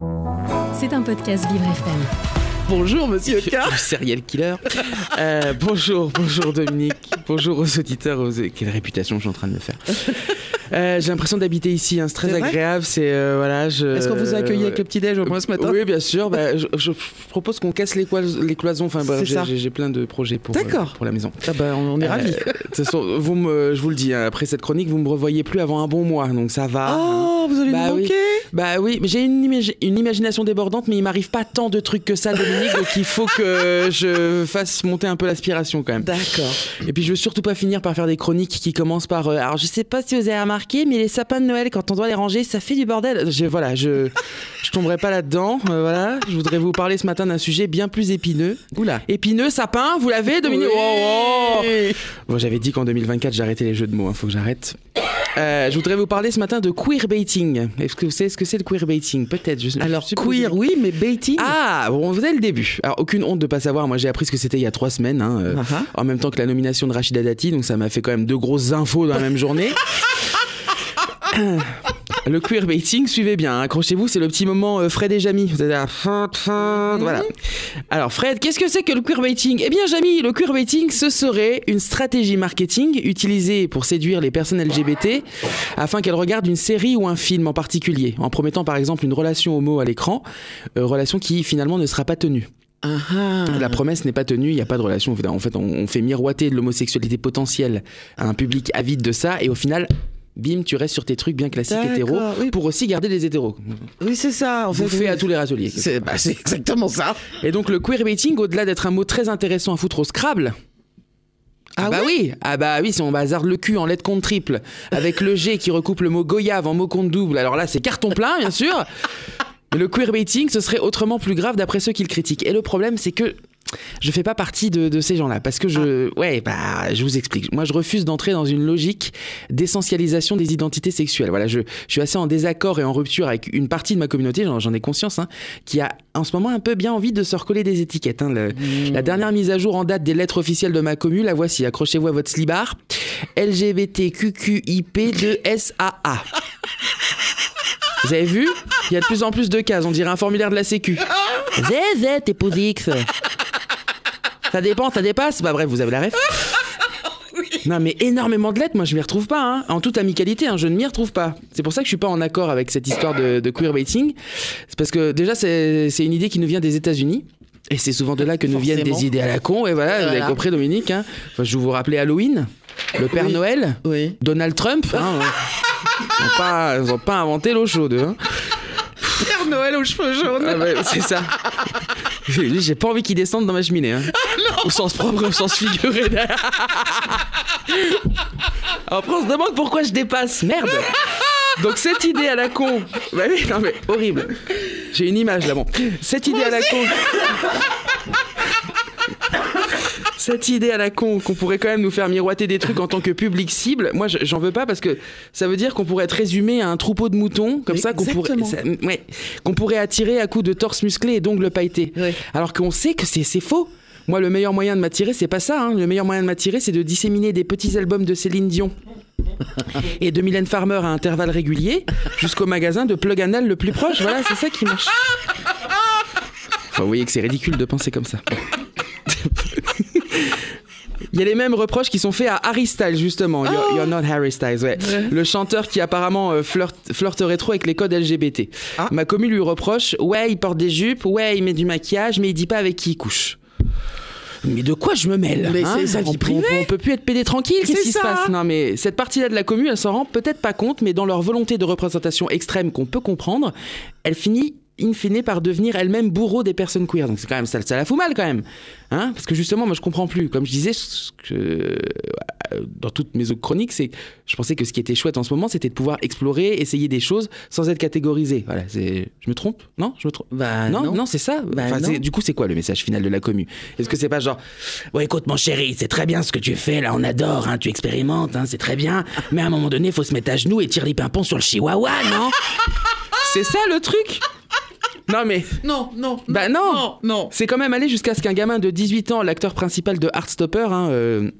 C'est un podcast Vivre FM. Bonjour Monsieur K. Le serial killer. Euh, bonjour, bonjour Dominique. Bonjour aux auditeurs. Aux... Quelle réputation je suis en train de me faire. Euh, J'ai l'impression d'habiter ici. hein, C'est très agréable. C'est euh, voilà. Je... Est-ce qu'on vous a accueilli avec le petit déj au moins ce matin Oui, bien sûr. Bah, je, je propose qu'on casse les, clois- les cloisons. Enfin, C'est j'ai- plein de projets pour, euh, pour la maison. Ah bah, on, on est ravis. Vous me, je vous le dis, hein, après cette chronique, vous me revoyez plus avant un bon mois, donc ça va. hein. Oh, vous allez Bah nous oui. manquer Bah oui, mais j'ai une, imagi- une imagination débordante, mais il m'arrive pas tant de trucs que ça, Dominique, donc il faut que je fasse monter un peu l'aspiration quand même. D'accord. Et puis je veux surtout pas finir par faire des chroniques qui commencent par. euh, alors je sais pas si vous avez remarqué, mais les sapins de Noël, quand on doit les ranger, ça fait du bordel. Je, voilà, je, je tomberai pas là-dedans. euh, voilà, je voudrais vous parler ce matin d'un sujet bien plus épineux. Oula. Épineux, sapin, vous l'avez, Dominique Oui. Oh, oh. Bon, j'avais dit qu'en 2024, j'arrêtais les jeux de mots, il faut que j'arrête. Euh, je voudrais vous parler ce matin de queerbaiting. Est-ce que vous savez ce que c'est le queerbaiting? Peut-être. je- Alors, queer, oui, mais baiting Ah, bon, vous avez le début. Alors, aucune honte de pas savoir. Moi, j'ai appris ce que c'était il y a trois semaines, hein, euh, Ah en même temps que la nomination de Rachida Dati, donc ça m'a fait quand même deux grosses infos dans la même journée. Le queerbaiting, suivez bien, hein, accrochez-vous, c'est le petit moment euh, Fred et Jamie. Vous fut, fut, voilà. Alors Fred, qu'est-ce que c'est que le queerbaiting? Eh bien Jamie, le queerbaiting, ce serait une stratégie marketing utilisée pour séduire les personnes LGBT afin qu'elles regardent une série ou un film en particulier, en promettant par exemple une relation homo à l'écran, euh, relation qui finalement ne sera pas tenue. La promesse n'est pas tenue, il n'y a pas de relation. En fait, on, on fait miroiter de l'homosexualité potentielle à un public avide de ça, et au final, bim, tu restes sur tes trucs bien classiques hétéros oui. pour aussi garder les hétéros. Oui, c'est ça. En fait, Vous fait oui. à tous les râteliers. C'est bah, c'est exactement ça. Et donc le queerbaiting, au-delà d'être un mot très intéressant à foutre au Scrabble. Ah bah ouais oui, ah bah oui, si on bazarde le cul en lettres compte triple, avec le G qui recoupe le mot goyave en mot compte double, alors là c'est carton plein bien sûr. Mais le queerbaiting, ce serait autrement plus grave d'après ceux qui le critiquent. Et le problème, c'est que je fais pas partie de, de ces gens-là parce que je, ouais, bah, je vous explique. Moi, je refuse d'entrer dans une logique d'essentialisation des identités sexuelles. Voilà, je, je suis assez en désaccord et en rupture avec une partie de ma communauté, j'en ai conscience, hein, qui a en ce moment un peu bien envie de se recoller des étiquettes. hein. Le- La dernière mise à jour en date des lettres officielles de ma commune, la voici. Accrochez-vous à votre slibard. LGBTQQIP2SAA. Vous avez vu? Il y a de plus en plus de cases, on dirait un formulaire de la Sécu. ZZ, X. Ça dépend, ça dépasse. Bah bref, vous avez la ref. Non mais énormément de lettres, moi je m'y retrouve pas. hein. En toute amicalité, hein, je ne m'y retrouve pas. C'est pour ça que je suis pas en accord avec cette histoire de, de queerbaiting. C'est parce que déjà c'est une idée qui nous vient des États-Unis. Et c'est souvent de là que nous viennent des idées à la con. Et voilà, vous avez Voilà. compris Dominique. hein. Enfin, je vous rappeler Halloween, le Père Oui. Noël, Oui. Donald Trump. hein. Ils n'ont pas, ils ont pas inventé l'eau chaude. hein. Père Noël aux cheveux jaunes. Ah c'est ça. J'ai pas envie qu'il descende dans ma cheminée. Hein. Au sens propre et au sens figuré. Après, on se demande pourquoi je dépasse. Merde. Donc cette idée à la con, bah oui, non mais horrible. J'ai une image là, bon. Cette idée à la con. Cette idée à la con qu'on pourrait quand même nous faire miroiter des trucs en tant que public cible, moi je- j'en veux pas parce que ça veut dire qu'on pourrait être résumé à un troupeau de moutons comme ça qu'on pourrait, ouais, qu'on pourrait attirer à coups de torse musclé et d'ongles pailletés. Ouais. Alors qu'on sait que c'est faux. Moi, le meilleur moyen de m'attirer, c'est pas ça. hein. Le meilleur moyen de m'attirer, c'est de disséminer des petits albums de Céline Dion et de Mylène Farmer à intervalles réguliers jusqu'au magasin de plug anal le plus proche. Voilà, c'est ça qui marche. Enfin, vous voyez que c'est ridicule de penser comme ça. Il y a les mêmes reproches qui sont faits à Harry Styles, justement. You're, you're not Harry Styles, ouais. Le chanteur qui apparemment euh, flirte, flirterait trop avec les codes LGBT. Ah. Ma commune lui reproche Ouais, il porte des jupes, ouais, il met du maquillage, mais il dit pas avec qui il couche. Mais de quoi je me mêle Mais hein c'est sa vie on, privée. on peut plus être pédé tranquille, qu'est-ce qui se passe? Non mais cette partie-là de la commune, elle s'en rend peut-être pas compte, mais dans leur volonté de représentation extrême qu'on peut comprendre, elle finit in fine par devenir elle-même bourreau des personnes queer. Donc c'est quand même ça, ça la fout mal quand même, hein Parce que justement, moi je comprends plus. Comme je disais, ce que, dans toutes mes autres chroniques, c'est je pensais que ce qui était chouette en ce moment, c'était de pouvoir explorer, essayer des choses sans être catégorisé. Voilà, c'est. Je me trompe? Non, je me trompe? Bah non, non. non, c'est ça? Bah Enfin, non. c'est- du coup, c'est quoi le message final de la commu? Est-ce que c'est pas genre, bon, écoute, mon chéri, c'est très bien ce que tu fais là, on adore, hein, tu expérimentes, hein, c'est très bien, mais à un moment donné, faut se mettre à genoux et tirer les pimpons sur le chihuahua, non? C'est ça le truc? Non mais. Non, non. Bah non. Non, non. C'est quand même allé jusqu'à ce qu'un gamin de 18 ans, l'acteur principal de Heartstopper, hein, euh,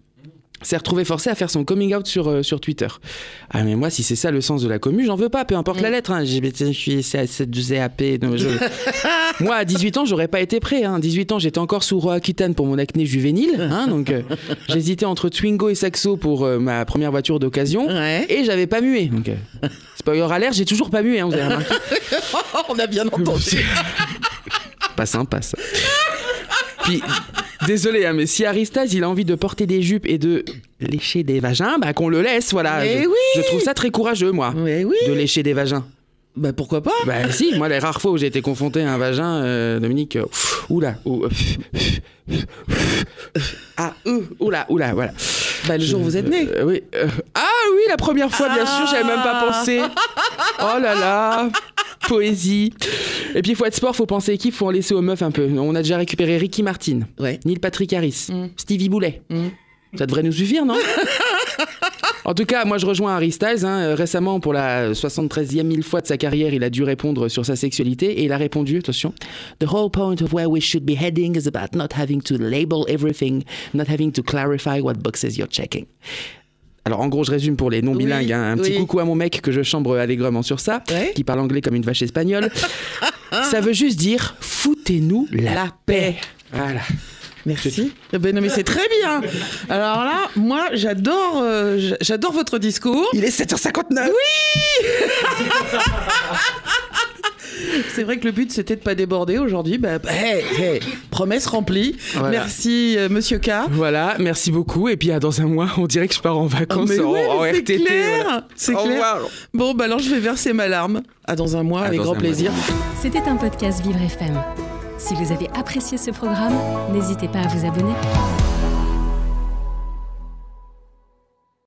s'est retrouvé forcé à faire son coming out sur, euh, sur Twitter. Ah mais moi si c'est ça le sens de la commu, j'en veux pas, peu importe la lettre. Hein. J'ai- Je suis non, je- moi à 18 ans j'aurais pas été prêt. Hein. 18 ans j'étais encore sous Roaccutane pour mon acné juvénile. Hein, donc euh, j'hésitais entre Twingo et Saxo pour euh, ma première voiture d'occasion. Ouais. Et j'avais pas mué. Donc, spoiler alert, j'ai toujours pas mué. Hein, vous avez remarqué. On a bien entendu. pas sympa ça. Puis, désolé, hein, mais si Aristas il a envie de porter des jupes et de lécher des vagins, bah qu'on le laisse, voilà. Mais je, oui je trouve ça très courageux, moi, Mais oui. de lécher des vagins. Bah pourquoi pas? Bah si, moi les rares fois où j'ai été confronté à un vagin, euh, Dominique, euh, oula, ou, euh, ah, euh, oula, oula, voilà. Bah le jour où vous êtes né. Euh, oui. ah oui, la première fois, bien sûr, j'avais même pas pensé. Oh là là, poésie. Et puis, il faut être sport, faut penser équipe, faut en laisser aux meufs un peu. On a déjà récupéré Ricky Martin, Ouais. Neil Patrick Harris, Mm. Stevie Boulet. Mm. Ça devrait nous suffire, non En tout cas, moi je rejoins Harry Styles. hein. Euh, Récemment, pour la 73e mille fois de sa carrière, il a dû répondre sur sa sexualité et il a répondu, attention, The whole point of where we should be heading is about not having to label everything, not having to clarify what boxes you're checking. Alors en gros, je résume pour les non bilingues, Oui, hein. un petit oui. coucou à mon mec que je chambre allègrement sur ça, Ouais. qui parle anglais comme une vache espagnole. ça veut juste dire foutez-nous la, La paix. Voilà. Merci. Eh Ben non mais c'est très bien. Alors là, moi j'adore, euh, j'adore votre discours. Il est 7h59. C'est vrai que le but c'était de pas déborder aujourd'hui. Bah, bah, hey, hey, promesse remplie. Voilà. Merci euh, Monsieur K. Voilà, merci beaucoup. Et puis à dans un mois, on dirait que je pars en Ah, vacances mais en, ouais, en RTT. clair. voilà. C'est Au clair. revoir. Bon bah alors je vais verser ma larme. À dans un mois À avec grand plaisir. C'était un podcast Vivre FM. Si vous avez apprécié ce programme, n'hésitez pas à vous abonner.